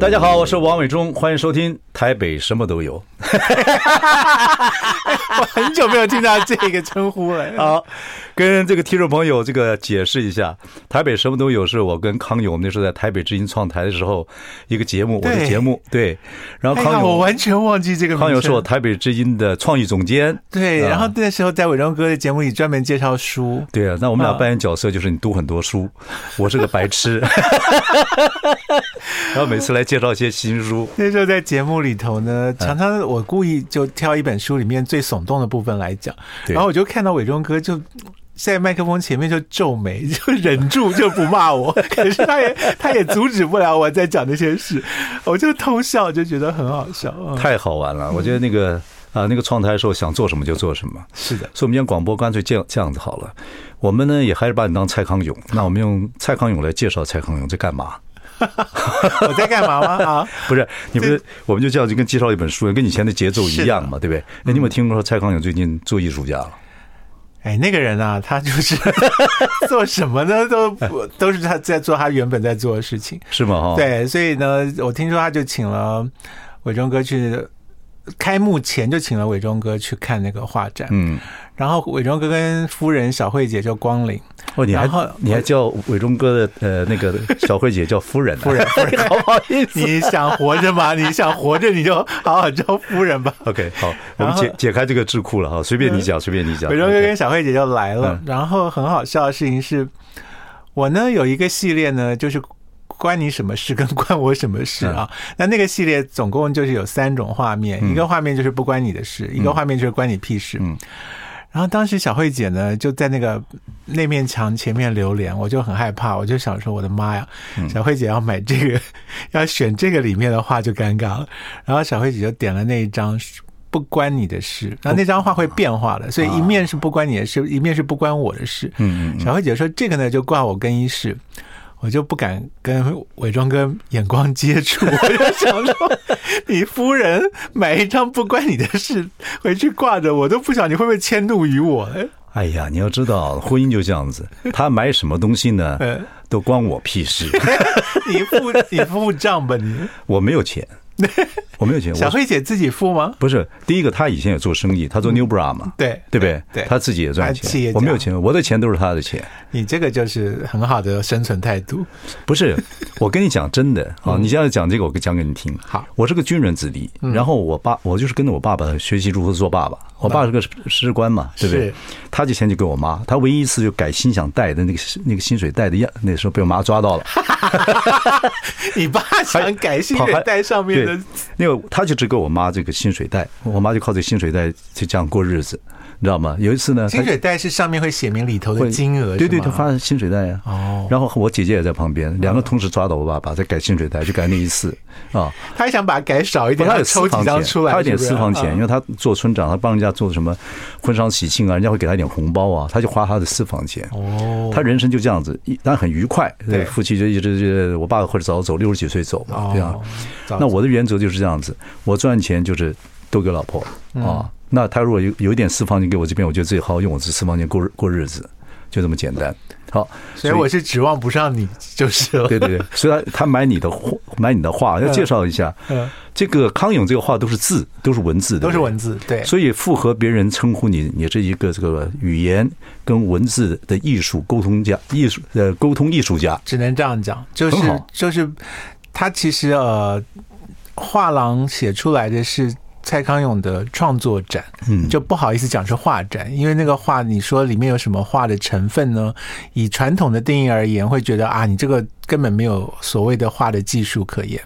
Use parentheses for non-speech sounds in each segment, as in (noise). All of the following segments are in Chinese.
大家好，我是王伟忠，欢迎收听台北什么都有。我 (laughs) 很久没有听到这个称呼了。(laughs) 好，跟这个听众朋友这个解释一下，台北什么都有是我跟康永那时候在台北之音创台的时候一个节目，我的节目对。然后康永，我完全忘记这个。康永是我台北之音的创意总监。对，然后那时候在伟忠哥的节目里专门介绍书。对啊，那我们俩扮演角色就是你读很多书，我是个白痴。(laughs) 然后每次来。介绍一些新书。(laughs) 那时候在节目里头呢，常常我故意就挑一本书里面最耸动的部分来讲，然后我就看到伟忠哥就在麦克风前面就皱眉，就忍住就不骂我，(laughs) 可是他也他也阻止不了我在讲那些事，我就偷笑，就觉得很好笑，太好玩了。我觉得那个啊，那个创台的时候想做什么就做什么，是的。所以我们今天广播干脆这样这样子好了，我们呢也还是把你当蔡康永，那我们用蔡康永来介绍蔡康永在干嘛。我在干嘛吗？啊，不是，你不是，我们就这样就跟介绍一本书，跟以前的节奏一样嘛，对不对？那你有没有听说蔡康永最近做艺术家了？哎，那个人啊，他就是 (laughs) 做什么呢？都都是他在做他原本在做的事情，是吗？哈，对，所以呢，我听说他就请了伟忠哥去开幕前就请了伟忠哥去看那个画展，嗯。然后伟忠哥跟夫人小慧姐就光临哦，你还你还叫伟忠哥的呃那个小慧姐叫夫人，夫 (laughs) 人夫人，好 (laughs) 不好意思？你想活着吗？你想活着你就好好叫夫人吧。(laughs) OK，好，我们解解开这个智库了哈，随便你讲，随便你讲。伟忠哥跟小慧姐就来了，然后很好笑的事情是，我呢有一个系列呢，就是关你什么事跟关我什么事啊？那那个系列总共就是有三种画面，一个画面就是不关你的事，一个画面就是关你屁事。嗯。然后当时小慧姐呢就在那个那面墙前面留连，我就很害怕，我就想说我的妈呀，小慧姐要买这个，(laughs) 要选这个里面的话就尴尬了。然后小慧姐就点了那一张不关你的事，然后那张画会变化的，所以一面是不关你的事，一面是不关我的事。嗯嗯。小慧姐说这个呢就挂我更衣室。我就不敢跟伪装哥眼光接触，我就想说，你夫人买一张不关你的事回去挂着，我都不晓得你会不会迁怒于我。哎呀，你要知道，婚姻就这样子，他买什么东西呢，都关我屁事。(laughs) 你付你付账吧，你我没有钱。(laughs) 我没有钱，小慧姐自己付吗？不是，第一个她以前也做生意，她做 New Bra 嘛，对对不对？对，她自己也赚钱。我没有钱，我的钱都是她的钱。你这个就是很好的生存态度。不是，我跟你讲真的 (laughs) 啊，你现在讲这个，我讲给你听。好，我是个军人子弟，然后我爸，我就是跟着我爸爸学习如何做爸爸。我爸是个士官嘛，对不对？他就先去给我妈，他唯一一次就改心想带的那个那个薪水袋的样，那时候被我妈抓到了。(laughs) 你爸想改薪水袋上面的那个，他就只给我妈这个薪水袋，我妈就靠这个薪水袋就这样过日子。你知道吗？有一次呢，薪水袋是上面会写明里头的金额，对对，他发薪水袋呀。哦，然后我姐姐也在旁边，两个同时抓到我爸爸在改薪水袋，就改那一次 (laughs) 啊。他还想把它改少一点，他有抽几张出来，他有点私房钱，因为他做村长，他帮人家做什么婚丧喜庆啊，人家会给他一点红包啊，他就花他的私房钱。哦，他人生就这样子，当然很愉快。对，夫妻就一直就我爸或者早走，六十几岁走嘛，这样。那我的原则就是这样子，我赚钱就是都给老婆啊。那他如果有有一点私房钱给我这边，我就自己好好用我这私房钱过日过日子，就这么简单。好，所以我是指望不上你就是了。对对对，所以他他买你的画，买你的画，要介绍一下。嗯，这个康永这个画都是字，都是文字的，都是文字。对，所以符合别人称呼你，你是一个这个语言跟文字的艺术沟通家，艺术呃沟通艺术家，只能这样讲。就是就是，他其实呃，画廊写出来的是。蔡康永的创作展，嗯，就不好意思讲是画展，因为那个画，你说里面有什么画的成分呢？以传统的定义而言，会觉得啊，你这个根本没有所谓的画的技术可言。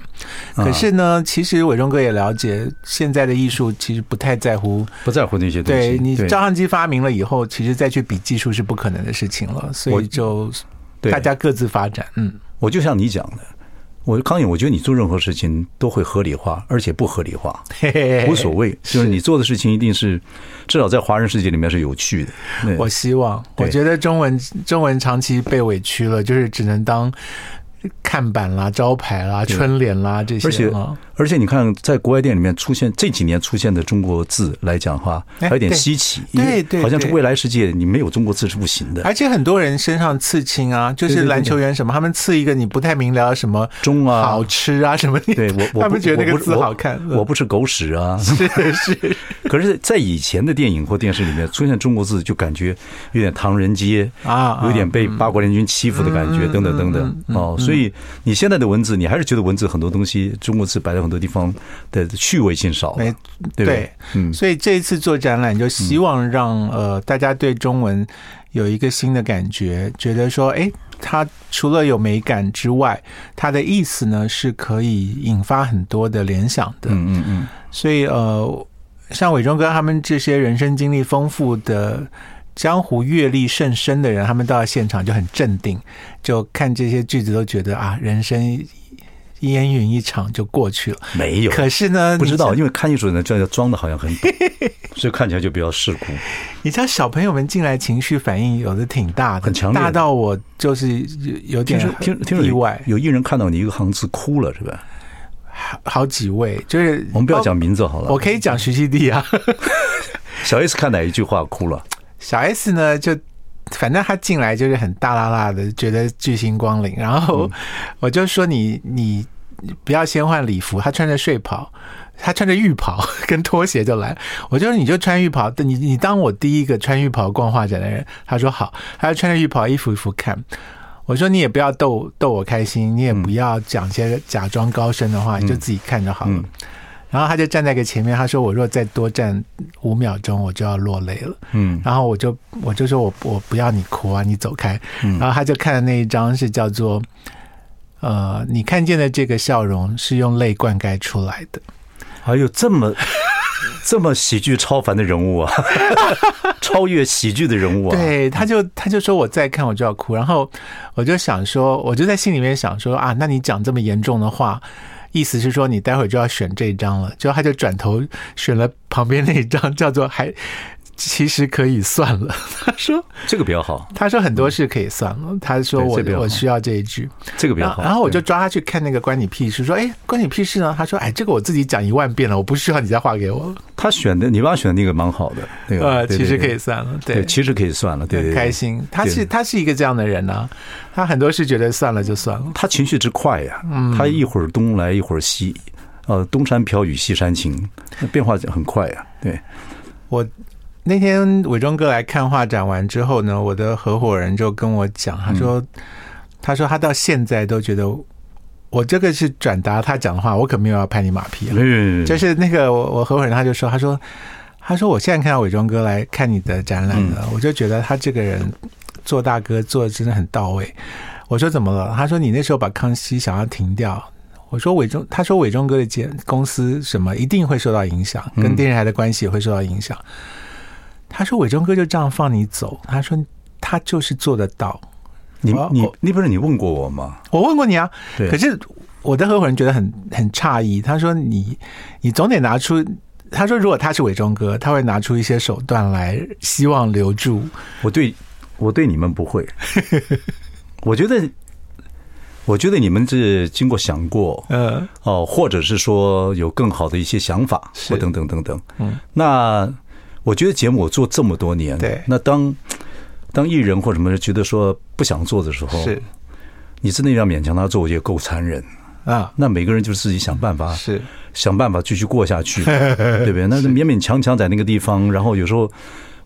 可是呢，其实伟忠哥也了解，现在的艺术其实不太在乎，不在乎那些东西。对，你照相机发明了以后，其实再去比技术是不可能的事情了，所以就大家各自发展。嗯，我就像你讲的。我康永，我觉得你做任何事情都会合理化，而且不合理化，无所谓。就是你做的事情一定是至少在华人世界里面是有趣的。我希望，我觉得中文中文长期被委屈了，就是只能当。看板啦、招牌啦、春联啦这些，而且而且你看，在国外电影里面出现这几年出现的中国字来讲的话，还有点稀奇，对对，好像是未来世界你没有中国字是不行的。而且很多人身上刺青啊，就是篮球员什么，他们刺一个你不太明了什么中啊，好吃啊什么，对我，他们觉得那个字好看。我不吃狗屎啊，是是。(laughs) 可是，在以前的电影或电视里面出现中国字，就感觉有点唐人街啊，有点被八国联军欺负的感觉，等等等等哦，所以。你现在的文字，你还是觉得文字很多东西，中国字摆在很多地方的趣味性少，对对？嗯，所以这一次做展览，就希望让呃大家对中文有一个新的感觉，觉得说，哎，它除了有美感之外，它的意思呢是可以引发很多的联想的。嗯嗯嗯。所以呃，像伟忠哥他们这些人生经历丰富的。江湖阅历甚深的人，他们到了现场就很镇定，就看这些句子都觉得啊，人生烟云一场就过去了。没有，可是呢，不知道，因为看艺术呢，这样装的好像很懂，(laughs) 所以看起来就比较世故。你知道小朋友们进来情绪反应有的挺大的，很强烈，大到我就是有点听听意外。有艺人看到你一个行字哭了，是吧？好好几位，就是我们不要讲名字好了，我可以讲徐熙娣啊。(laughs) 小 S 看哪一句话哭了？小 S 呢，就反正他进来就是很大啦啦的，觉得巨星光临。然后我就说你你不要先换礼服，他穿着睡袍，他穿着浴袍 (laughs) 跟拖鞋就来。我就说你就穿浴袍，你你当我第一个穿浴袍逛画展的人。他说好，他就穿着浴袍一幅一幅看。我说你也不要逗逗我开心，你也不要讲些假装高深的话，你就自己看就好了。然后他就站在个前面，他说：“我若再多站五秒钟，我就要落泪了。”嗯，然后我就我就说我我不要你哭啊，你走开。然后他就看的那一张是叫做“呃，你看见的这个笑容是用泪灌溉出来的。”还有这么 (laughs) 这么喜剧超凡的人物啊，(laughs) 超越喜剧的人物啊！对，他就他就说我再看我就要哭，然后我就想说，我就在心里面想说啊，那你讲这么严重的话。意思是说，你待会就要选这一张了，就他就转头选了旁边那一张，叫做还。其实可以算了，他说这个比较好。他说很多事可以算了。他说我我需要这一句，这个比较好。然后我就抓他去看那个关你屁事，说哎，关你屁事呢？他说哎，这个我自己讲一万遍了，我不需要你再画给我了。他选的你帮他选的那个蛮好的，那个呃，其实可以算了，对，其实可以算了，对，开心。他是他是一个这样的人呢，他很多事觉得算了就算了。他情绪之快呀，他一会儿东来一会儿西，呃，东山飘雨西山晴，变化很快呀。对我。那天伟忠哥来看画展完之后呢，我的合伙人就跟我讲，他说：“他说他到现在都觉得我这个是转达他讲的话，我可没有要拍你马屁。”就是那个我我合伙人他就说：“他说他说我现在看到伟忠哥来看你的展览了，我就觉得他这个人做大哥做的真的很到位。”我说：“怎么了？”他说：“你那时候把康熙想要停掉。”我说：“伟忠，他说伟忠哥的公公司什么一定会受到影响，跟电视台的关系也会受到影响。”他说：“伟忠哥就这样放你走。”他说：“他就是做得到。你”你你你不是你问过我吗？我问过你啊。可是我的合伙人觉得很很诧异。他说你：“你你总得拿出。”他说：“如果他是伟忠哥，他会拿出一些手段来，希望留住我。”对，我对你们不会。(laughs) 我觉得，我觉得你们是经过想过，呃哦，或者是说有更好的一些想法，或等等等等。嗯，那。我觉得节目我做这么多年，对，那当当艺人或什么觉得说不想做的时候，是，你真的要勉强他做，我觉得够残忍啊。那每个人就自己想办法，是想办法继续过下去，(laughs) 对不对？那勉勉强强在那个地方，然后有时候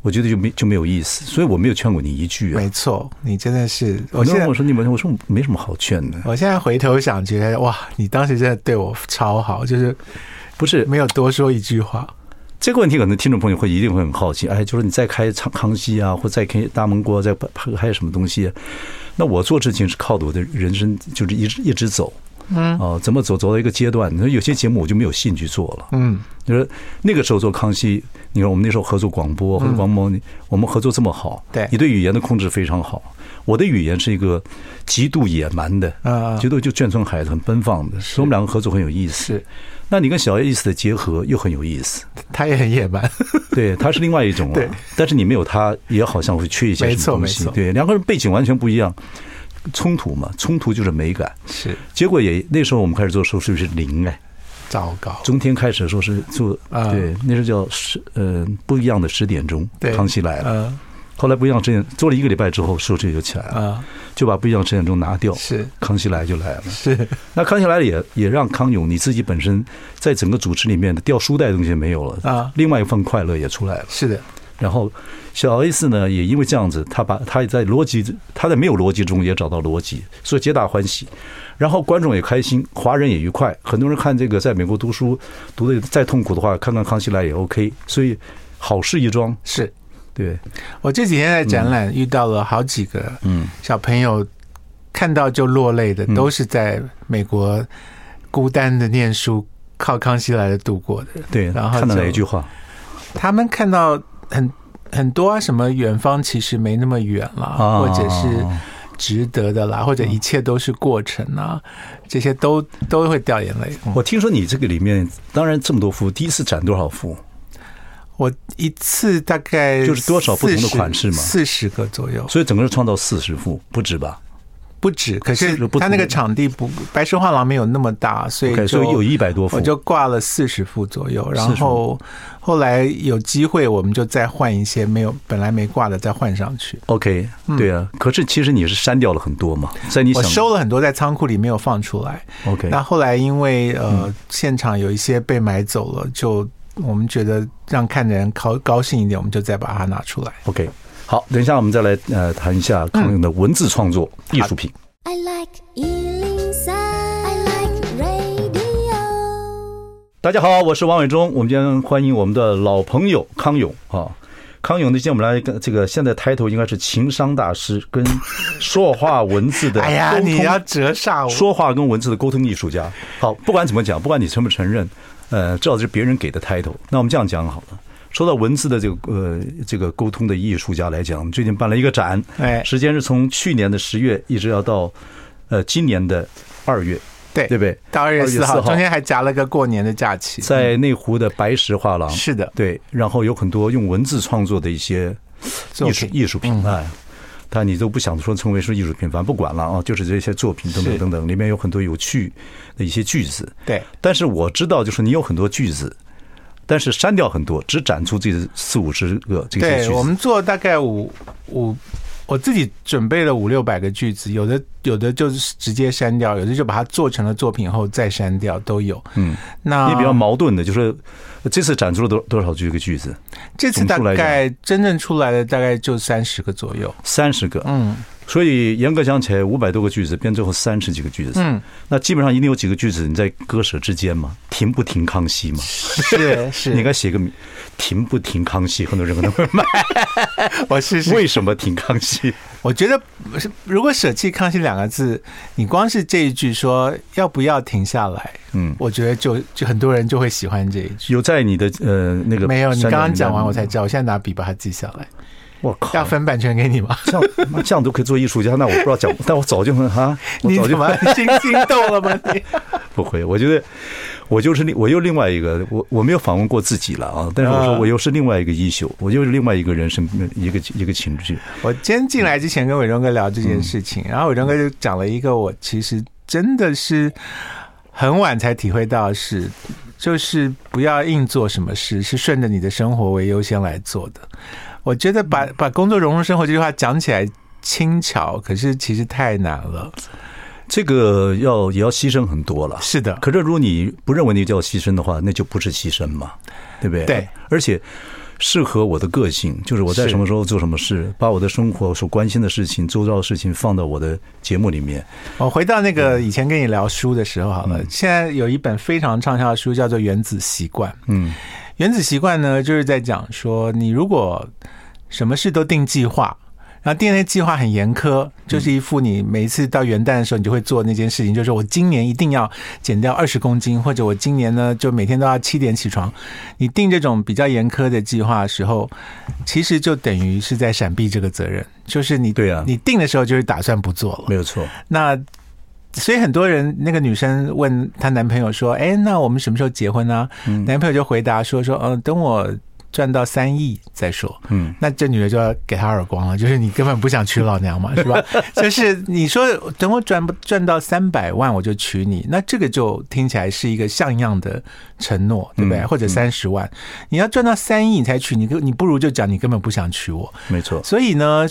我觉得就没就没有意思，所以我没有劝过你一句啊。没错，你真的是。我现在我说你们，我说没什么好劝的。我现在回头想，觉得哇，你当时真的对我超好，就是不是没有多说一句话。这个问题可能听众朋友会一定会很好奇，哎，就是你再开康康熙啊，或再开大蒙锅，再拍还有什么东西？那我做事情是靠的我的人生，就是一直一直走，嗯，哦，怎么走走到一个阶段？你说有些节目我就没有兴趣做了，嗯，就是那个时候做康熙，你看我们那时候合作广播，合作广播，我们合作这么好，对，你对语言的控制非常好。我的语言是一个极度野蛮的，啊，极度就眷村孩子，很奔放的，所以我们两个合作很有意思。是，那你跟小 S 的结合又很有意思，他也很野蛮，对，他是另外一种但是你没有他，也好像会缺一些什么东西。对，两个人背景完全不一样，冲突嘛，冲突就是美感。是，结果也那时候我们开始做的时候，是不是零哎？糟糕！中天开始的时候是做啊，对，那时候叫十呃不一样的十点钟，康熙来了。后来不一样十点做了一个礼拜之后，收视就起来了，啊就把不一样十点钟拿掉。是康熙来就来了。是那康熙来了也也让康永你自己本身在整个主持里面的掉书袋的东西没有了啊，另外一份快乐也出来了。是的。然后小 S 呢，也因为这样子，他把他也在逻辑，他在没有逻辑中也找到逻辑，所以皆大欢喜。然后观众也开心，华人也愉快。很多人看这个在美国读书读的再痛苦的话，看看康熙来也 OK。所以好事一桩。是，对。我这几天在展览遇到了好几个嗯小朋友，看到就落泪的，都是在美国孤单的念书，靠康熙来的度过的。对，然后看到哪一句话？他们看到很很多啊，什么远方其实没那么远了，或者是。值得的啦，或者一切都是过程啊，这些都都会掉眼泪。我听说你这个里面，当然这么多幅，第一次展多少幅？我一次大概就是多少不同的款式嘛，四十个左右。所以整个是创造四十幅，不止吧？不止，可是他那个场地不，白石画廊没有那么大，所以所以有一百多幅，我就挂了四十幅左右。然后后来有机会，我们就再换一些没有本来没挂的，再换上去。OK，对啊。可是其实你是删掉了很多嘛，在你想我收了很多在仓库里没有放出来。OK，那后来因为呃现场有一些被买走了，就我们觉得让看的人高高兴一点，我们就再把它拿出来。OK。好，等一下我们再来呃谈一下康永的文字创作艺术品。I like 103, I like radio。大家好，我是王伟忠。我们今天欢迎我们的老朋友康永啊。康永呢，今天我们来跟这个现在抬头应该是情商大师跟说话文字的。(laughs) 哎呀，你要折煞我。说话跟文字的沟通艺术家。好，不管怎么讲，不管你承不承认，呃，至少是别人给的 title。那我们这样讲好了。说到文字的这个呃这个沟通的艺术家来讲，我们最近办了一个展，哎，时间是从去年的十月一直要到呃今年的二月，对对不对？到二月四号，中间还夹了个过年的假期，在内湖的白石画廊，是的，对，然后有很多用文字创作的一些艺术艺术品，哎，但你都不想说称为是艺术品，反正不管了啊，就是这些作品等等等等，里面有很多有趣的一些句子，对，但是我知道，就是你有很多句子。但是删掉很多，只展出这四五十个这些句子。对，我们做大概五五，我自己准备了五六百个句子，有的有的就是直接删掉，有的就把它做成了作品后再删掉，都有。嗯，那也比较矛盾的，就是这次展出了多多少句个句子？这次大概真正出来的大概就三十个左右，三十个。嗯。所以严格讲起来，五百多个句子变最后三十几个句子。嗯，那基本上一定有几个句子你在割舍之间嘛？停不停康熙嘛？是是，(laughs) 你该写个停不停康熙，很多人可能会买。(laughs) 我试试。为什么停康熙？我觉得如果舍弃康熙两个字，你光是这一句说要不要停下来，嗯，我觉得就就很多人就会喜欢这一句。有在你的呃那个没有？你刚刚讲完我才知道，我现在拿笔把它记下来。我靠！要分版权给你吗？这样这样都可以做艺术家？那我不知道讲，但我早就很哈，你怎么心心动了吗？你 (laughs) 不会，我觉得我就是另我又另外一个，我我没有访问过自己了啊。但是我说我又是另外一个衣袖，我又是另外一个人生一个一个情绪。我今天进来之前跟伟忠哥聊这件事情，然后伟忠哥就讲了一个我其实真的是很晚才体会到的事，就是不要硬做什么事，是顺着你的生活为优先来做的。我觉得把把工作融入生活这句话讲起来轻巧，可是其实太难了。这个要也要牺牲很多了。是的，可是如果你不认为那叫牺牲的话，那就不是牺牲嘛，对不对？对，而且适合我的个性，就是我在什么时候做什么事，把我的生活所关心的事情、周遭的事情放到我的节目里面。我回到那个以前跟你聊书的时候好了，现在有一本非常畅销的书叫做《原子习惯》。嗯。原子习惯呢，就是在讲说，你如果什么事都定计划，然后定的计划很严苛，就是一副你每一次到元旦的时候，你就会做那件事情，就是我今年一定要减掉二十公斤，或者我今年呢就每天都要七点起床。你定这种比较严苛的计划的时候，其实就等于是在闪避这个责任，就是你对啊，你定的时候就是打算不做了，没有错。那所以很多人，那个女生问她男朋友说：“哎，那我们什么时候结婚呢？”男朋友就回答说：“说嗯，等我。”赚到三亿再说，嗯，那这女的就要给他耳光了，就是你根本不想娶老娘嘛，是吧？(laughs) 就是你说等我赚赚到三百万我就娶你，那这个就听起来是一个像样的承诺，对不对？或者三十万，你要赚到三亿你才娶你，你不如就讲你根本不想娶我，没错。所以呢，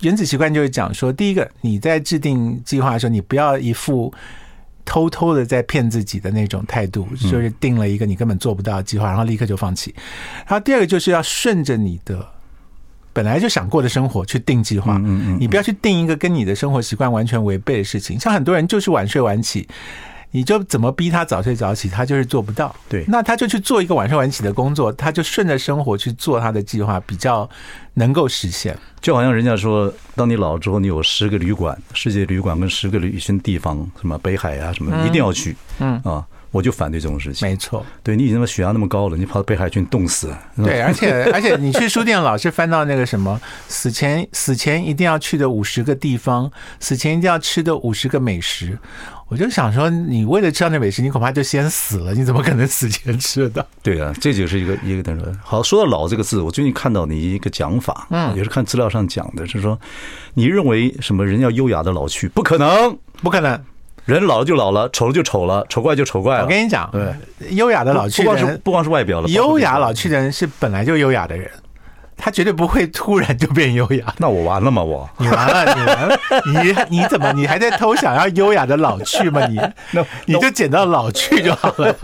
原子习惯就是讲说，第一个你在制定计划的时候，你不要一副。偷偷的在骗自己的那种态度，就是定了一个你根本做不到的计划，然后立刻就放弃。然后第二个就是要顺着你的本来就想过的生活去定计划，你不要去定一个跟你的生活习惯完全违背的事情。像很多人就是晚睡晚起。你就怎么逼他早睡早起，他就是做不到。对，那他就去做一个晚睡晚起的工作，他就顺着生活去做他的计划，比较能够实现。就好像人家说，当你老了之后，你有十个旅馆，世界旅馆跟十个旅行地方，什么北海啊，什么一定要去。嗯啊，我就反对这种事情。没错，对你已经把血压那么高了，你跑到北海去，冻死。对，而且 (laughs) 而且你去书店老是翻到那个什么死前死前一定要去的五十个地方，死前一定要吃的五十个美食。我就想说，你为了吃到那美食，你恐怕就先死了。你怎么可能死前吃得到？对啊，这就是一个一个等于好。说到“老”这个字，我最近看到你一个讲法，嗯，也是看资料上讲的，是说你认为什么人要优雅的老去？不可能，不可能，人老了就老了，丑了就丑了，丑怪就丑怪了。我跟你讲，对，优雅的老去，不光是不光是外表了，优雅老去的人是本来就优雅的人。他绝对不会突然就变优雅，(laughs) 那我完了吗？我你完了，你完了，你你怎么你还在偷想要优雅的老去吗？你那你就捡到老去就好了。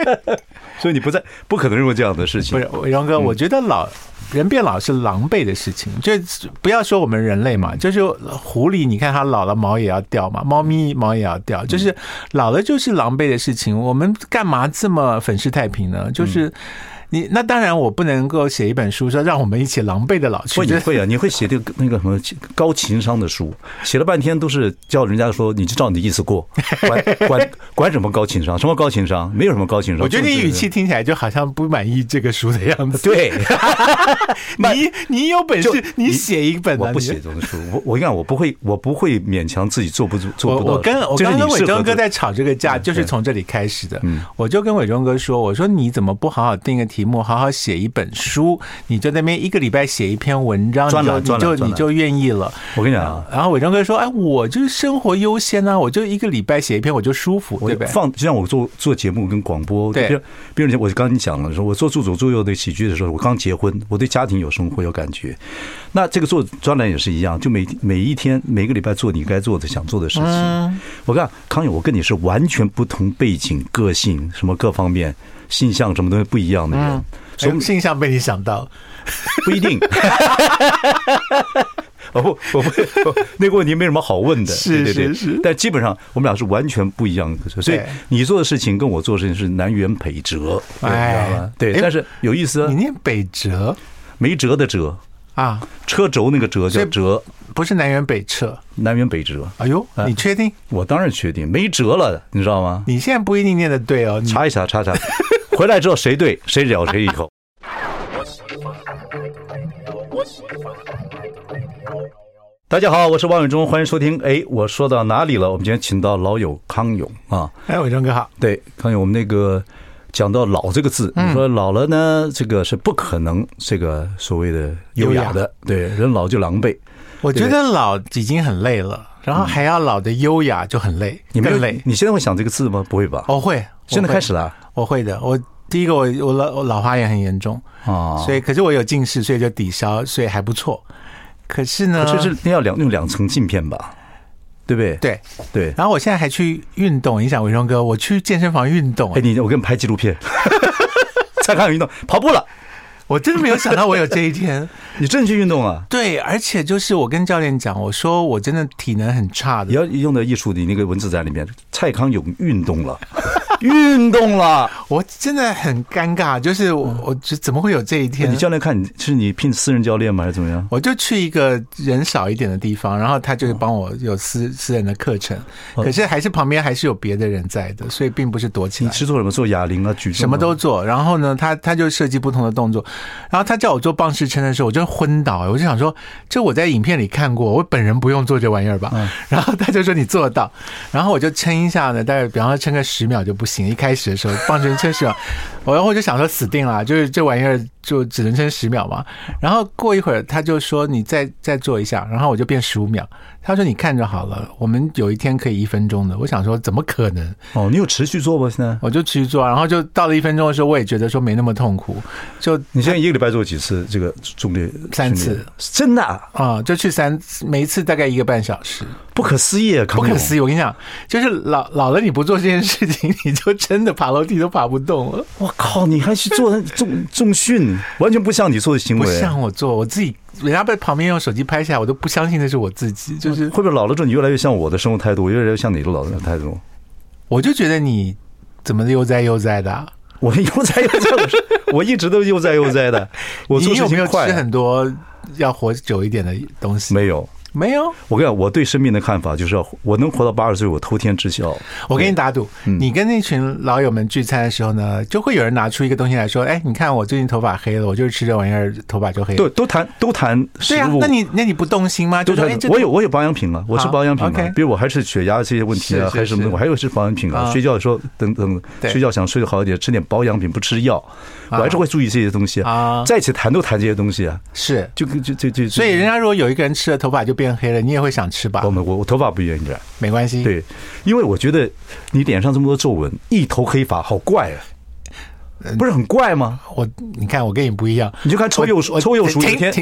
(laughs) 所以你不在，不可能认为这样的事情。不是荣哥，我觉得老人变老是狼狈的事情，就不要说我们人类嘛，就是狐狸，你看它老了毛也要掉嘛，猫咪毛也要掉，就是老了就是狼狈的事情。我们干嘛这么粉饰太平呢？就是。你那当然，我不能够写一本书说让我们一起狼狈的老去。你会啊，你会写这个那个什么高情商的书，写了半天都是叫人家说你就照你的意思过，管 (laughs) 管管什么高情商？什么高情商？没有什么高情商。我觉得你语气听起来就好像不满意这个书的样子。(laughs) 对，(laughs) 你你有本事你写一本，我不写这种书。我我跟你讲，我不会，我不会勉强自己做不做做不到。我跟我刚跟伟忠哥在吵这个架，就是从这里开始的。我就跟伟忠哥说，我说你怎么不好好定个题？题目好好写一本书，你就在那边一个礼拜写一篇文章，你就你就你就愿意了。我跟你讲啊，然后伟忠哥说：“哎，我就是生活优先啊，我就一个礼拜写一篇，我就舒服，对不对？放就像我做做节目跟广播，对。比如我刚刚你讲了，说我做助左助右的喜剧的时候，我刚结婚，我对家庭有生活有感觉。那这个做专栏也是一样，就每每一天每个礼拜做你该做的想做的事情。我看康永，我跟你是完全不同背景、个性什么各方面。”性向什么东西不一样的人，嗯、所以性向被你想到，(laughs) 不一定。(laughs) 哦不，我不，那个问题没什么好问的。是是是，但基本上我们俩是完全不一样的，所以你做的事情跟我做的事情是南辕北辙，哎，对，但是有意思啊。你念北辙，没辙的辙。啊，车轴那个辙叫辙，不是南辕北辙，南辕北辙。哎呦，你确定？我当然确定，没辙了，你知道吗？你现在不一定念的对哦，查一查，查查。回来之后谁对谁咬 (laughs) 谁一口。大家好，我是王永忠，欢迎收听。哎，我说到哪里了？我们今天请到老友康永啊。哎，伟忠哥好。对，康永，我们那个讲到“老”这个字，你说老了呢，这个是不可能，这个所谓的优雅的。对，人老就狼狈。(laughs) 我觉得老已经很累了，然后还要老的优雅就很累。你没有累？你现在会想这个字吗？不会吧？我会。现在开始了。我会的，我第一个我我老我老花眼很严重啊，所以可是我有近视，所以就抵消，所以还不错。可是呢，就是要两用两层镜片吧，对不对？对对。然后我现在还去运动，你想伟忠哥，我去健身房运动。哎，你我给你拍纪录片，(laughs) 蔡康永运动跑步了，我真的没有想到我有这一天。(laughs) 你真的去运动啊？对，而且就是我跟教练讲，我说我真的体能很差的。你要用的艺术，你那个文字在里面，蔡康永运动了。(laughs) 运动了，我真的很尴尬，就是我，我就怎么会有这一天？你教练看你是你聘私人教练吗，还是怎么样？我就去一个人少一点的地方，然后他就帮我有私私人的课程，可是还是旁边还是有别的人在的，所以并不是躲起来。你是做什么？做哑铃啊，举？什么都做。然后呢，他他就设计不同的动作，然后他叫我做棒式撑的时候，我就昏倒，我就想说，这我在影片里看过，我本人不用做这玩意儿吧？(laughs) 然后他就说你做得到，然后我就撑一下呢，大概比方说撑个十秒就不行。行一开始的时候，棒式撑十秒，我然后我就想说死定了，就是这玩意儿就只能撑十秒嘛。然后过一会儿，他就说你再再做一下，然后我就变十五秒。他说你看着好了，我们有一天可以一分钟的。我想说怎么可能？哦，你有持续做吗？现在我就持续做，然后就到了一分钟的时候，我也觉得说没那么痛苦。就你现在一个礼拜做几次这个重力？三次，真的啊？啊，就去三次，每一次大概一个半小时。不可思议啊！不可思议！我跟你讲，就是老老了，你不做这件事情，(laughs) 你就真的爬楼梯都爬不动了。我靠！你还去做 (laughs) 重重训，完全不像你做的行为，不像我做，我自己。人家被旁边用手机拍下来，我都不相信那是我自己。就是会不会老了之后，你越来越像我的生活态度，越来越像你的老人态度？我就觉得你怎么悠哉悠哉的？我悠哉悠哉，我是我一直都悠哉悠哉的。我做事情快。你有没有吃很多要活久一点的东西？没有。没有，我跟你讲，我对生命的看法就是我能活到八十岁，我偷天知晓。我跟你打赌，你跟那群老友们聚餐的时候呢，就会有人拿出一个东西来说：“哎，你看我最近头发黑了，我就是吃这玩意儿，头发就黑了。”对，(laughs) 都谈都谈食物。对啊，那你那你不动心吗？就谈。我有我有保养品啊，我吃保养品啊，比如我还是血压这些问题啊，还是什么，我还有吃保养品啊。睡觉的时候等等，睡觉想睡得好一点，吃点保养品，不吃药，我还是会注意这些东西啊。在一起谈都谈这些东西啊，是就就就就。所以人家如果有一个人吃了头发就变黑了，你也会想。吃吧，我我我头发不愿意染，没关系。对，因为我觉得你脸上这么多皱纹，一头黑发好怪啊。不是很怪吗？我你看，我跟你不一样。你就看抽鼬鼠，抽鼬鼠一天。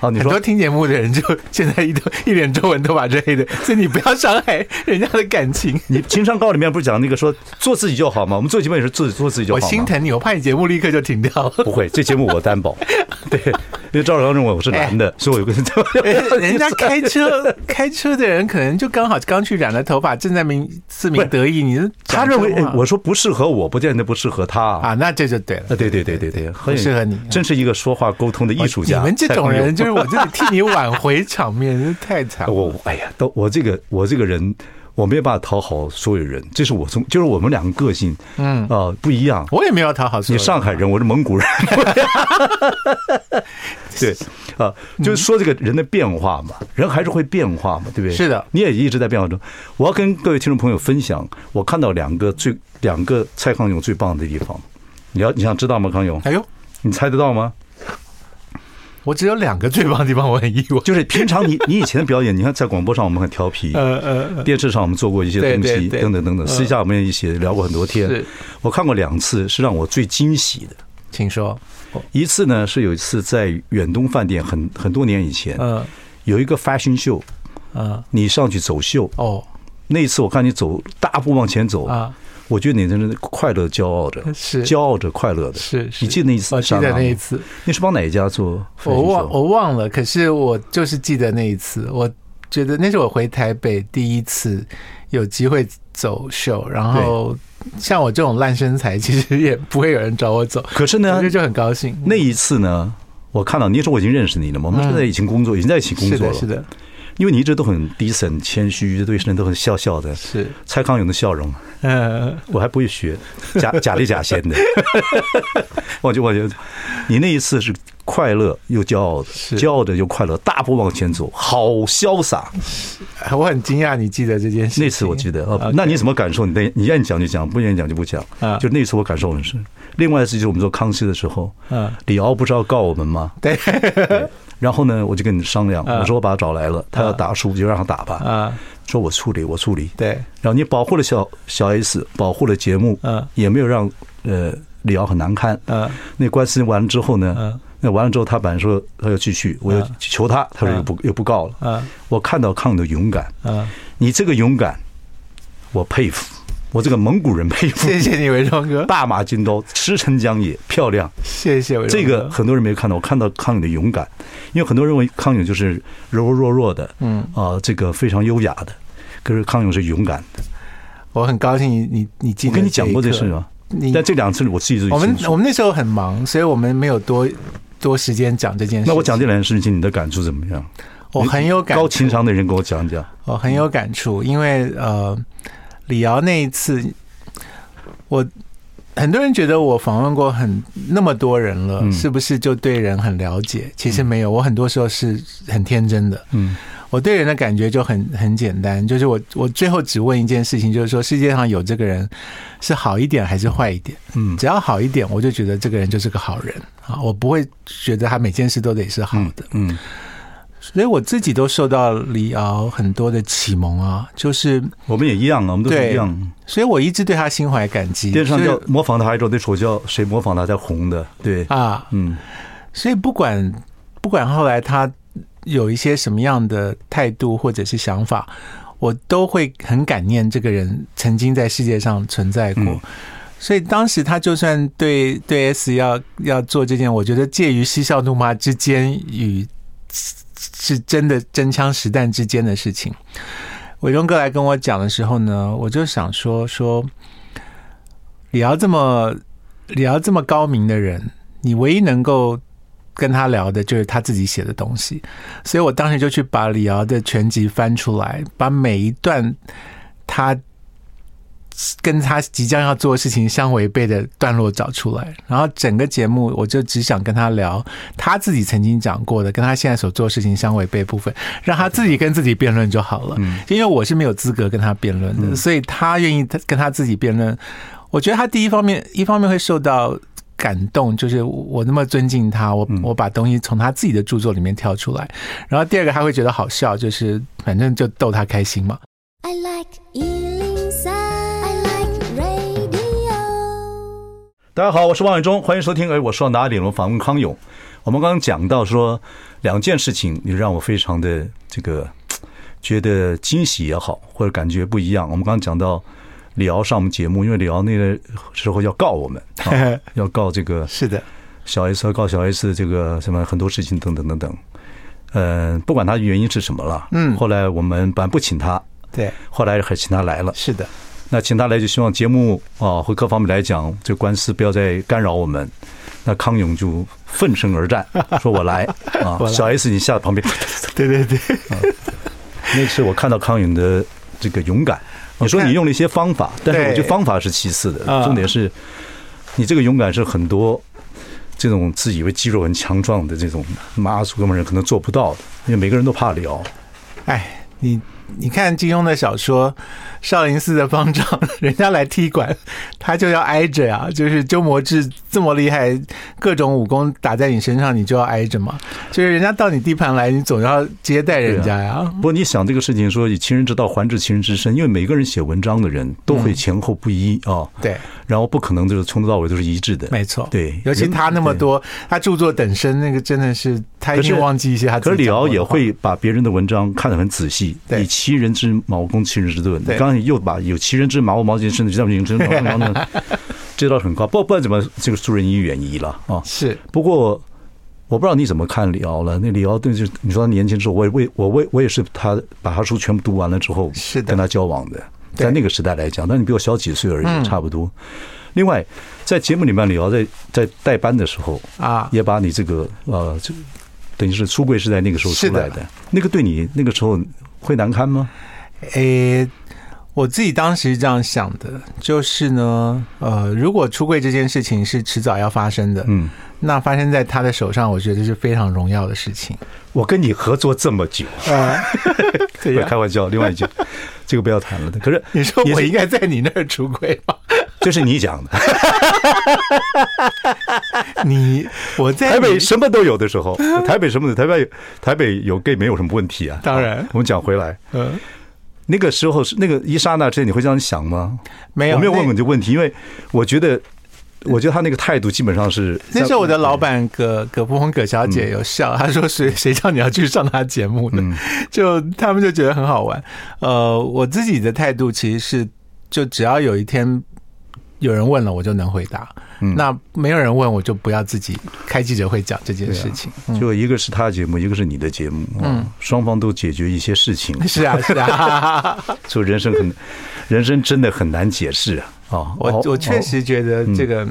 好，你说很多听节目的人就 (laughs) 现在一头一脸皱纹，头发是黑的，所以你不要伤害人家的感情。你情商高里面不是讲那个说做自己就好吗？我们做节目也是自己做自己就好。我心疼你，我怕你节目立刻就停掉了。不会，这节目我担保。(laughs) 对，(laughs) 因为赵少康认为我是男的，所以我有个人。人家开车开车的人可能就刚好刚去染了头发，正在明自鸣得意。你他认为我说不适合我，不见得不适合他。啊，那这就对了。对对对对对，很适合你，真是一个说话沟通的艺术家。你们这种人，(laughs) 就是我这里替你挽回场面，真是太惨了。我哎呀，都我这个我这个人，我没有办法讨好所有人。这是我从就是我们两个个性，嗯啊不一样。我也没有讨好。你上海人，我是蒙古人。(laughs) 对啊，就是说这个人的变化嘛，人还是会变化嘛，对不对？是的，你也一直在变化中。我要跟各位听众朋友分享，我看到两个最。两个蔡康永最棒的地方，你要你想知道吗？康永，哎呦，你猜得到吗？我只有两个最棒的地方，我很意外。就是平常你 (laughs) 你以前的表演，你看在广播上我们很调皮，呃呃，电视上我们做过一些东西，等等等等，私下我们也一起聊过很多天。我看过两次，是让我最惊喜的，请说。一次呢是有一次在远东饭店，很很多年以前，嗯，有一个 fashion show，嗯，你上去走秀，哦，那一次我看你走大步往前走啊。我觉得你真是快乐、骄傲着，是骄傲着、快乐的。是，你记得那一次？我记得那一次。你是帮哪一家做？我忘我忘了，可是我就是记得那一次。我觉得那是我回台北第一次有机会走秀，然后像我这种烂身材，其实也不会有人找我走。可是呢，就很高兴。那一次呢，我看到你说我已经认识你了嘛，我们现在已经工作，已经在一起工作了。是的。因为你一直都很低沉、谦虚，对人都很笑笑的。是蔡康永的笑容，嗯，我还不会学，假 (laughs) 假里假先的。(laughs) 我就我觉得，你那一次是快乐又骄傲的，骄傲的又快乐，大步往前走，好潇洒。我很惊讶，你记得这件事。那次我记得，哦，那你怎么感受？你你愿意讲就讲，不愿意讲就不讲。啊，就那次我感受很深。另外一次就是我们做康熙的时候，嗯，李敖不是要告我们吗？对。然后呢，我就跟你商量，我说我把他找来了，他要打输就让他打吧。啊，说我处理，我处理。对。然后你保护了小小 S，保护了节目，嗯，也没有让呃李敖很难堪。嗯。那官司完了之后呢，嗯，那完了之后他本来说他要继续，我又求他，他说又不又不告了。嗯。我看到康的勇敢，嗯，你这个勇敢，我佩服。我这个蒙古人佩服，谢谢你，伟忠哥。大马金刀，驰骋疆野，漂亮。谢谢伟忠哥。这个很多人没有看到，我看到康永的勇敢，因为很多人认为康永就是柔柔弱弱的，嗯啊，这个非常优雅的，可是康永是勇敢的。我很高兴你你你记得。我跟你讲过这事吗？你但这两次我自己我们我们那时候很忙，所以我们没有多多时间讲这件事。那我讲这两件事情，你的感触怎么样？我很有感。高情商的人跟我讲讲。我很有感触，因为呃，李敖那一次，我很多人觉得我访问过很那么多人了，嗯、是不是就对人很了解？其实没有，我很多时候是很天真的。嗯。我对人的感觉就很很简单，就是我我最后只问一件事情，就是说世界上有这个人是好一点还是坏一点？嗯，只要好一点，我就觉得这个人就是个好人啊，我不会觉得他每件事都得是好的。嗯，所以我自己都受到李敖很多的启蒙啊，就是我们也一样啊，我们都一样，所以我一直对他心怀感激。电视上叫模仿他，一种那说叫谁模仿他才红的，对啊，嗯，所以不管不管后来他。有一些什么样的态度或者是想法，我都会很感念这个人曾经在世界上存在过。所以当时他就算对对 S 要要做这件，我觉得介于嬉笑怒骂之间与是真的真枪实弹之间的事情。伟忠哥来跟我讲的时候呢，我就想说说李敖这么李敖这么高明的人，你唯一能够。跟他聊的就是他自己写的东西，所以我当时就去把李敖的全集翻出来，把每一段他跟他即将要做的事情相违背的段落找出来，然后整个节目我就只想跟他聊他自己曾经讲过的，跟他现在所做的事情相违背的部分，让他自己跟自己辩论就好了。因为我是没有资格跟他辩论的，所以他愿意跟他自己辩论。我觉得他第一方面，一方面会受到。感动，就是我那么尊敬他，我我把东西从他自己的著作里面挑出来，然后第二个他会觉得好笑，就是反正就逗他开心嘛。I like 大家好，我是王伟忠，欢迎收听。哎，我说到哪里了？我访问康永。我们刚刚讲到说两件事情，你让我非常的这个觉得惊喜也好，或者感觉不一样。我们刚刚讲到。李敖上我们节目，因为李敖那个时候要告我们，(laughs) 啊、要告这个是的，小 S 要告小 S 这个什么很多事情等等等等，嗯，不管他原因是什么了，嗯，后来我们本来不请他，对，后来还请他来了，是的，那请他来就希望节目啊和各方面来讲，这官司不要再干扰我们，那康永就奋身而战，说我来啊，(laughs) 小 S 你下旁边，对对对，那次我看到康永的这个勇敢。你说你用了一些方法，但是我觉得方法是其次的，重点是你这个勇敢是很多这种自以为肌肉很强壮的这种妈祖哥们人可能做不到的，因为每个人都怕聊。哎，你。你看金庸的小说《少林寺的方丈》，人家来踢馆，他就要挨着呀。就是鸠摩智这么厉害，各种武功打在你身上，你就要挨着嘛。就是人家到你地盘来，你总要接待人家呀。不过你想这个事情，说以其人之道还治其人之身，因为每个人写文章的人都会前后不一啊。对，然后不可能就是从头到尾都是一致的。没错，对，尤其他那么多，他著作等身，那个真的是他一定忘记一些他。可是李敖也会把别人的文章看得很仔细，以其人之矛攻其人之盾。你刚刚又把有其人之矛，矛其人之盾，这样名称，(laughs) 这倒很高。不不然怎么，这个助人以鱼远一了啊。是。不过我不知道你怎么看李敖了。那李敖对，就你说他年轻时候，我也为我为我也是他把他书全部读完了之后，是跟他交往的。在那个时代来讲，但你比我小几岁而已，差不多。另外，在节目里面，你要在在代班的时候啊，也把你这个呃，就等于是出柜是在那个时候出来的。那个对你那个时候会难堪吗？诶，我自己当时是这样想的，就是呢，呃，如果出柜这件事情是迟早要发生的，嗯，那发生在他的手上，我觉得是非常荣耀的事情。我跟你合作这么久啊，对呀，(laughs) 开玩笑。另外一句。(laughs) 这个不要谈了。可是你说我应该在你那儿出柜吗？(laughs) 这是你讲的。你我在台北什么都有的时候，台北什么的，台北台北有 gay 没有什么问题啊？当然，我们讲回来，嗯，那个时候是那个一刹那之间，你会这样想吗？没有，我没有问过你这个问题，因为我觉得。我觉得他那个态度基本上是。那时候我的老板葛葛富红葛小姐有笑，她说：“谁谁叫你要去上他节目呢？”就他们就觉得很好玩。呃，我自己的态度其实是，就只要有一天有人问了，我就能回答。嗯，那没有人问，我就不要自己开记者会讲这件事情。啊、就一个是他的节目，一个是你的节目，嗯，双方都解决一些事情。是啊，是啊，(laughs) 就人生很，人生真的很难解释啊。哦，我我确实觉得这个，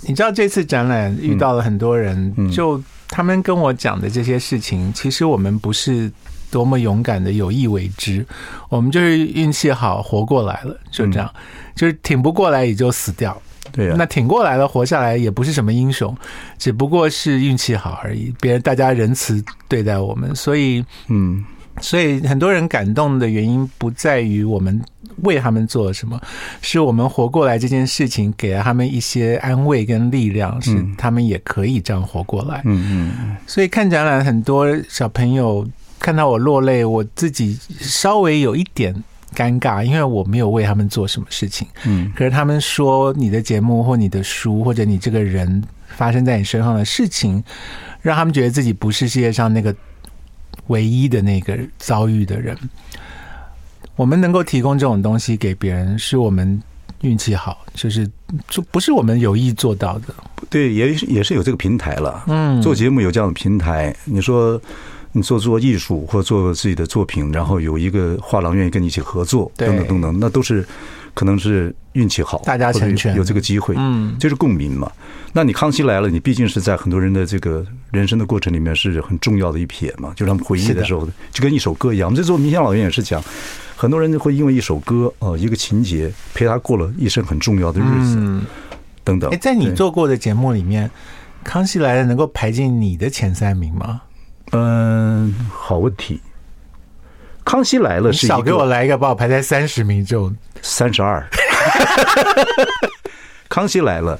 你知道这次展览遇到了很多人，就他们跟我讲的这些事情，其实我们不是。多么勇敢的有意为之，我们就是运气好活过来了，就这样，就是挺不过来也就死掉。对啊，那挺过来了，活下来也不是什么英雄，只不过是运气好而已。别人大家仁慈对待我们，所以嗯，所以很多人感动的原因不在于我们为他们做了什么，是我们活过来这件事情给了他们一些安慰跟力量，是他们也可以这样活过来。嗯嗯，所以看展览，很多小朋友。看到我落泪，我自己稍微有一点尴尬，因为我没有为他们做什么事情。嗯，可是他们说你的节目或你的书或者你这个人发生在你身上的事情，让他们觉得自己不是世界上那个唯一的那个遭遇的人。我们能够提供这种东西给别人，是我们运气好，就是就不是我们有意做到的。对，也也是有这个平台了。嗯，做节目有这样的平台，你说。你做做艺术或做自己的作品，然后有一个画廊愿意跟你一起合作，等等等等，那都是可能是运气好，大家成全，有这个机会，嗯，就是共鸣嘛。那你康熙来了，你毕竟是在很多人的这个人生的过程里面是很重要的一撇嘛，就是他们回忆的时候，就跟一首歌一样。我们这做民间老人也是讲，很多人会因为一首歌哦，一个情节陪他过了一生很重要的日子，嗯等等。哎，在你做过的节目里面，康熙来了能够排进你的前三名吗？嗯，好问题。康熙来了是少给我来一个，把我排在三十名就三十二。(laughs) 康熙来了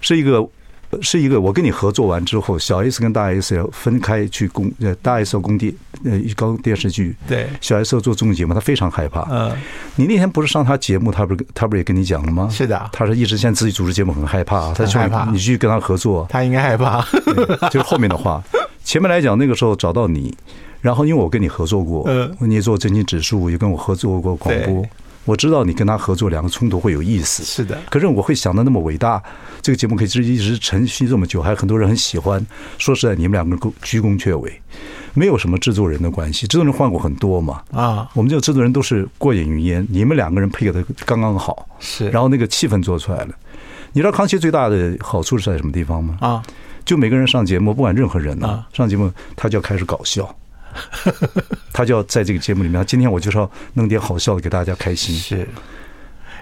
是一个是一个，我跟你合作完之后，小 S 跟大 S 要分开去工，呃，大 S 要工地呃搞电视剧，对，小 S 要做综艺节目，他非常害怕。嗯，你那天不是上他节目，他不是他不是也跟你讲了吗？是的，他是一直现在自己主持节目很害怕，他害怕你去跟他合作，他应该害怕，(laughs) 就是后面的话。前面来讲，那个时候找到你，然后因为我跟你合作过，嗯，你也做真情指数，也跟我合作过广播，我知道你跟他合作两个冲突会有意思，是的。可是我会想到那么伟大，这个节目可以一直持续这么久，还有很多人很喜欢。说实在，你们两个人居功却伟，没有什么制作人的关系，制作人换过很多嘛，啊，我们这个制作人都是过眼云烟，你们两个人配合的刚刚好，是。然后那个气氛做出来了，你知道康熙最大的好处是在什么地方吗？啊。就每个人上节目，不管任何人呢、啊，上节目他就要开始搞笑，(laughs) 他就要在这个节目里面。今天我就是要弄点好笑的给大家开心。是，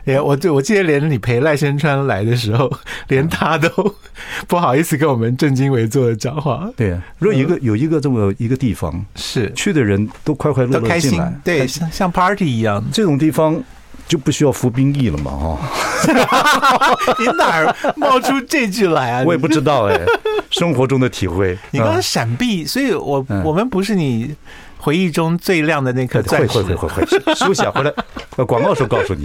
连我对我记得连你陪赖声川来的时候，连他都不好意思跟我们正襟危坐的讲话。对啊，如果一个有一个这么一个地方，是去的人都快快乐乐进来，对，像像 party 一样，这种地方。就不需要服兵役了嘛？哈，(laughs) 你哪儿冒出这句来啊？我也不知道哎，(laughs) 生活中的体会。你刚刚闪避，所以我我们不是你回忆中最亮的那颗钻石。会会会会会，休息啊，回来广告时候告诉你。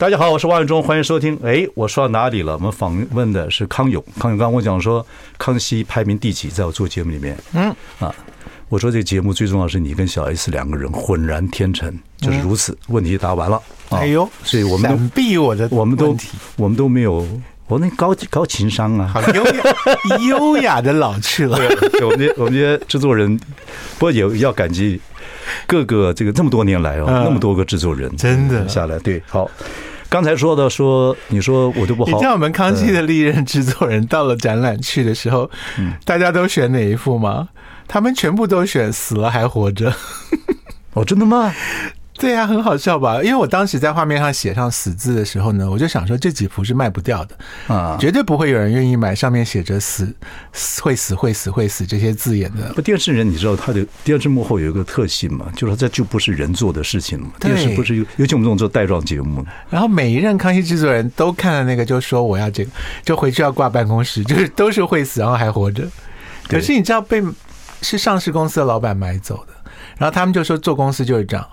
大家好，我是王伟忠，欢迎收听。哎，我说到哪里了？我们访问的是康永。康永刚刚我讲说，康熙排名第几？在我做节目里面，嗯啊。我说这个节目最重要是你跟小 S 两个人浑然天成，就是如此。问题答完了。哎呦，所以我们都避我的，我们都我们都没有，我那高高情商啊，好优雅，优雅的老去了。(laughs) 对，我们这我们这些制作人，不过也要感激各个这个这么多年来哦，那么多个制作人真的下来。对，好，刚才说的说，你说我都不好。你知道我们康熙的历任制作人到了展览去的时候，大家都选哪一副吗？他们全部都选死了还活着，(laughs) 哦，真的吗？对呀，很好笑吧？因为我当时在画面上写上“死”字的时候呢，我就想说这几幅是卖不掉的啊，绝对不会有人愿意买上面写着“死”“会死会死会死”这些字眼的。不，电视人你知道他的电视幕后有一个特性嘛？就是这就不是人做的事情嘛。电视不是尤其我们这种做带状节目。然后每一任康熙制作人都看了那个，就说我要这个，就回去要挂办公室，就是都是会死，然后还活着。可是你知道被。是上市公司的老板买走的，然后他们就说做公司就是这样，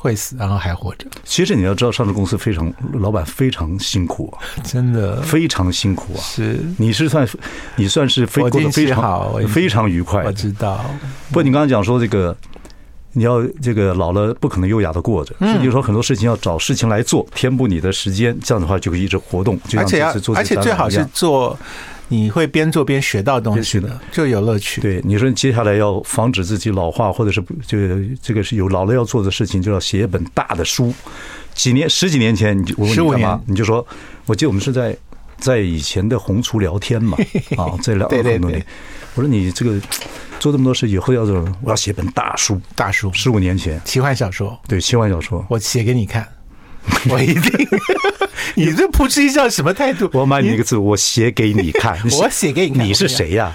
会死然后还活着。其实你要知道，上市公司非常老板非常辛苦啊，真的非常辛苦啊。是，你是算你算是非过得非常好，非常愉快。我知道。不过你刚刚讲说这个你要这个老了不可能优雅的过着，所以说很多事情要找事情来做，填补你的时间，这样的话就可以一直活动。就像而且要，而且最好是做你会边做边学到东西的，就有乐趣。对，你说接下来要防止自己老化，或者是就这个是有老了要做的事情，就要写一本大的书。几年十几年前，你就我问你干嘛？你就说，我记得我们是在在以前的红厨聊天嘛，(laughs) 啊，在聊很多年。我说你这个。做这么多事以后要做，我要写本大书。大书，十五年前，奇幻小说。对，奇幻小说，我写给你看，我一定。(laughs) 你这扑哧一笑什么态度？我买你一个字，(laughs) 我写给你看。我写给你看，你是谁呀？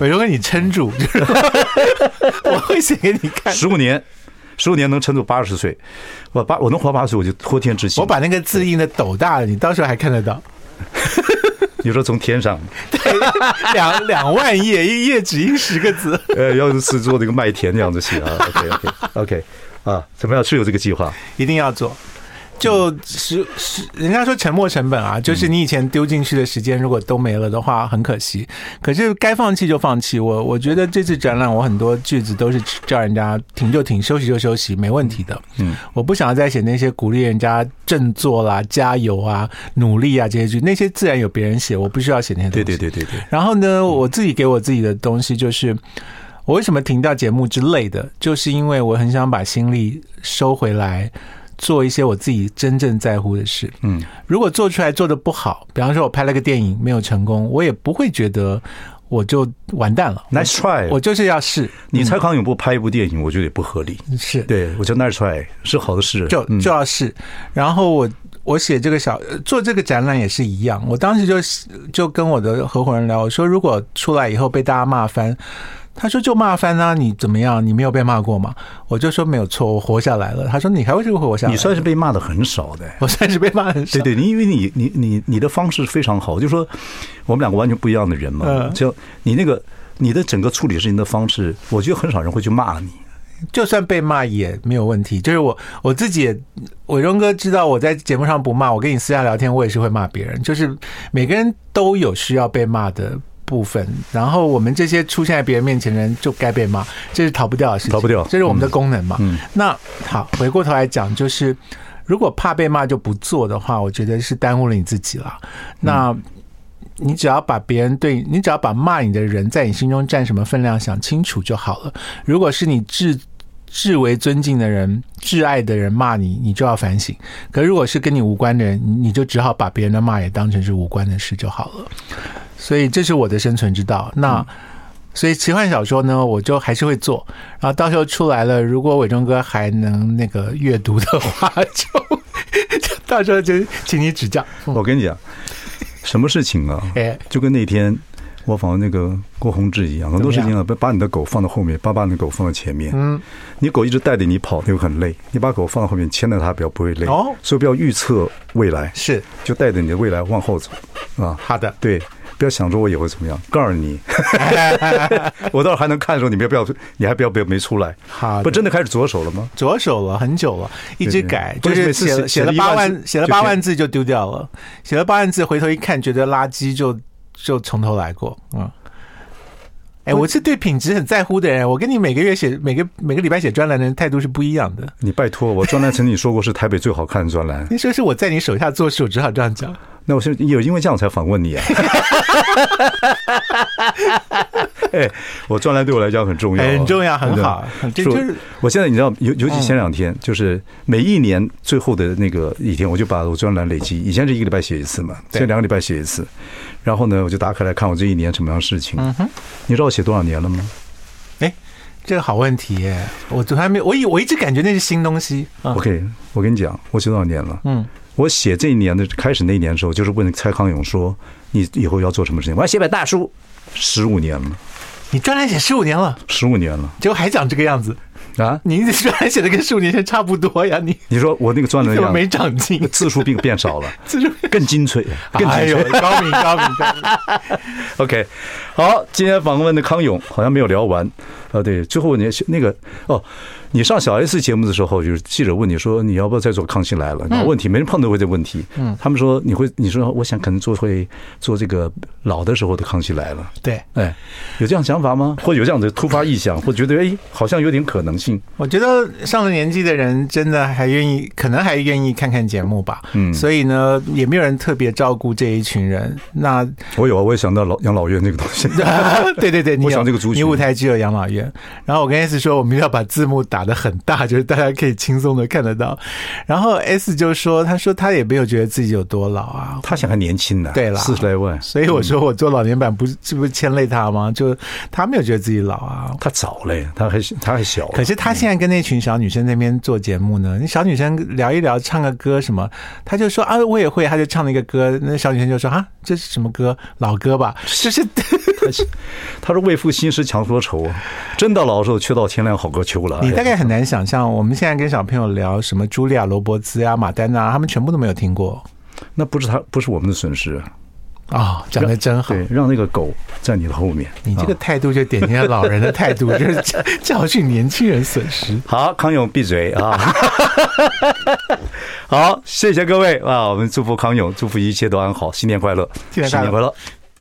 我就跟你撑住，(laughs) 我会写给你看。十五年，十五年能撑住八十岁，我八我能活八十岁，我就托天之幸。我把那个字印的斗大了，你到时候还看得到。你说从天上，对，两两万页，一页只印十个字。呃，要是做那个麦田那样子写啊，OK OK OK，啊，怎么样？是有这个计划，一定要做。就是是，人家说沉没成本啊，就是你以前丢进去的时间，如果都没了的话，很可惜。可是该放弃就放弃。我我觉得这次展览，我很多句子都是叫人家停就停，休息就休息，没问题的。嗯，我不想要再写那些鼓励人家振作啦、加油啊、努力啊这些句，那些自然有别人写，我不需要写那些东西。对对对对对。然后呢，我自己给我自己的东西就是，我为什么停掉节目之类的，就是因为我很想把心力收回来。做一些我自己真正在乎的事。嗯，如果做出来做的不好，比方说我拍了个电影没有成功，我也不会觉得我就完蛋了。Nice try，我就是要试。你蔡康永不拍一部电影，我觉得也不合理。是对，我觉得 Nice try 是好的事，就就要试。然后我我写这个小做这个展览也是一样。我当时就就跟我的合伙人聊，我说如果出来以后被大家骂翻。他说：“就骂翻啊，你怎么样？你没有被骂过吗？”我就说：“没有错，我活下来了。”他说：“你还会这个活下来？”你算是被骂的很少的，(laughs) 我算是被骂很少。对对，你因为你你你你的方式非常好，就说我们两个完全不一样的人嘛。就你那个你的整个处理事情的方式，我觉得很少人会去骂你。就算被骂也没有问题。就是我我自己也，伟忠哥知道我在节目上不骂，我跟你私下聊天，我也是会骂别人。就是每个人都有需要被骂的部分，然后我们这些出现在别人面前的人就该被骂，这是逃不掉的事情，逃不掉，这是我们的功能嘛。嗯，那好，回过头来讲，就是如果怕被骂就不做的话，我觉得是耽误了你自己了。那你只要把别人对你，只要把骂你的人在你心中占什么分量想清楚就好了。如果是你至至为尊敬的人、挚爱的人骂你，你就要反省。可如果是跟你无关的人，你就只好把别人的骂也当成是无关的事就好了。所以这是我的生存之道。那所以奇幻小说呢，我就还是会做。然后到时候出来了，如果伟忠哥还能那个阅读的话，就就 (laughs) 到时候就请你指教。我跟你讲，什么事情啊？(laughs) 就跟那天我仿那个郭宏志一样，很多事情啊，把你的狗放到后面，把把你的狗放到前面。嗯，你狗一直带着你跑，就很累。你把狗放到后面，牵着它，比较不会累。哦，所以不要预测未来，是就带着你的未来往后走啊。好的，对。不要想着我以后怎么样，告诉你，(laughs) 我倒是还能看的时候，你不要，你还不要不要没出来。好，不真的开始着手了吗？着手了很久了，一直改，就是写了写了八万，写了八万字就丢掉了，写了八万字回头一看觉得垃圾就就从头来过。嗯，哎，我是对品质很在乎的人，我跟你每个月写每个每个礼拜写专栏的人态度是不一样的。你拜托我专栏曾经说过是台北最好看的专栏，你说是我在你手下做事，我只好这样讲。那我是有因为这样才访问你啊！(laughs) 哎，我专栏对我来讲很重要，很重要，很好。就是我现在你知道，尤尤其前两天，就是每一年最后的那个一天，我就把我专栏累积。以前是一个礼拜写一次嘛，现在两个礼拜写一次。然后呢，我就打开来看我这一年什么样的事情。嗯哼，你知道我写多少年了吗？哎，这个好问题耶！我从来没有，我以我一直感觉那是新东西。OK，我跟你讲，我写多少年了？嗯。我写这一年的开始那一年的时候，就是问蔡康永说：“你以后要做什么事情？”我要写本大书，十五年了。你专栏写十五年了，十五年了，结果还长这个样子啊？你专栏写的跟十五年前差不多呀？你你说我那个专栏样没长进，字数并变少了，(laughs) 字数更精粹，更精粹，高明高明高明。(laughs) OK，好，今天访问的康永好像没有聊完。啊，对，最后你那个哦，你上小 S 节目的时候，就是记者问你说你要不要再做《康熙来了》？那问题没人碰到过这个问题。嗯，他们说你会，你说我想可能做会做这个老的时候的《康熙来了》。对，哎，有这样想法吗？或者有这样的突发异想，或觉得哎，好像有点可能性？我觉得上了年纪的人真的还愿意，可能还愿意看看节目吧。嗯，所以呢，也没有人特别照顾这一群人。那我有啊，我也想到老养老院那个东西。(laughs) 对对对，你 (laughs) 我想这个族群，你舞台只有养老院。然后我跟 S 说，我们要把字幕打得很大，就是大家可以轻松的看得到。然后 S 就说，他说他也没有觉得自己有多老啊，他想还年轻呢，对了，四十来万。所以我说我做老年版不是是不是牵累他吗？就他没有觉得自己老啊，他早嘞，他还他还小。可是他现在跟那群小女生那边做节目呢，那小女生聊一聊，唱个歌什么，他就说啊，我也会，他就唱了一个歌，那小女生就说啊，这是什么歌？老歌吧？就是。他说为赋新词强说愁啊，真到老的时候，却道天凉好个秋了。你大概很难想象，我们现在跟小朋友聊什么茱莉亚·罗伯兹呀、马丹娜，他们全部都没有听过。那不是他，不是我们的损失啊。啊，讲的真好。对，让那个狗在你的后面。你这个态度就典型的老人的态度，就是教训年轻人损失。(laughs) 好，康永闭嘴啊！(laughs) 好，谢谢各位啊！我们祝福康永，祝福一切都安好，新年快乐，新年快乐。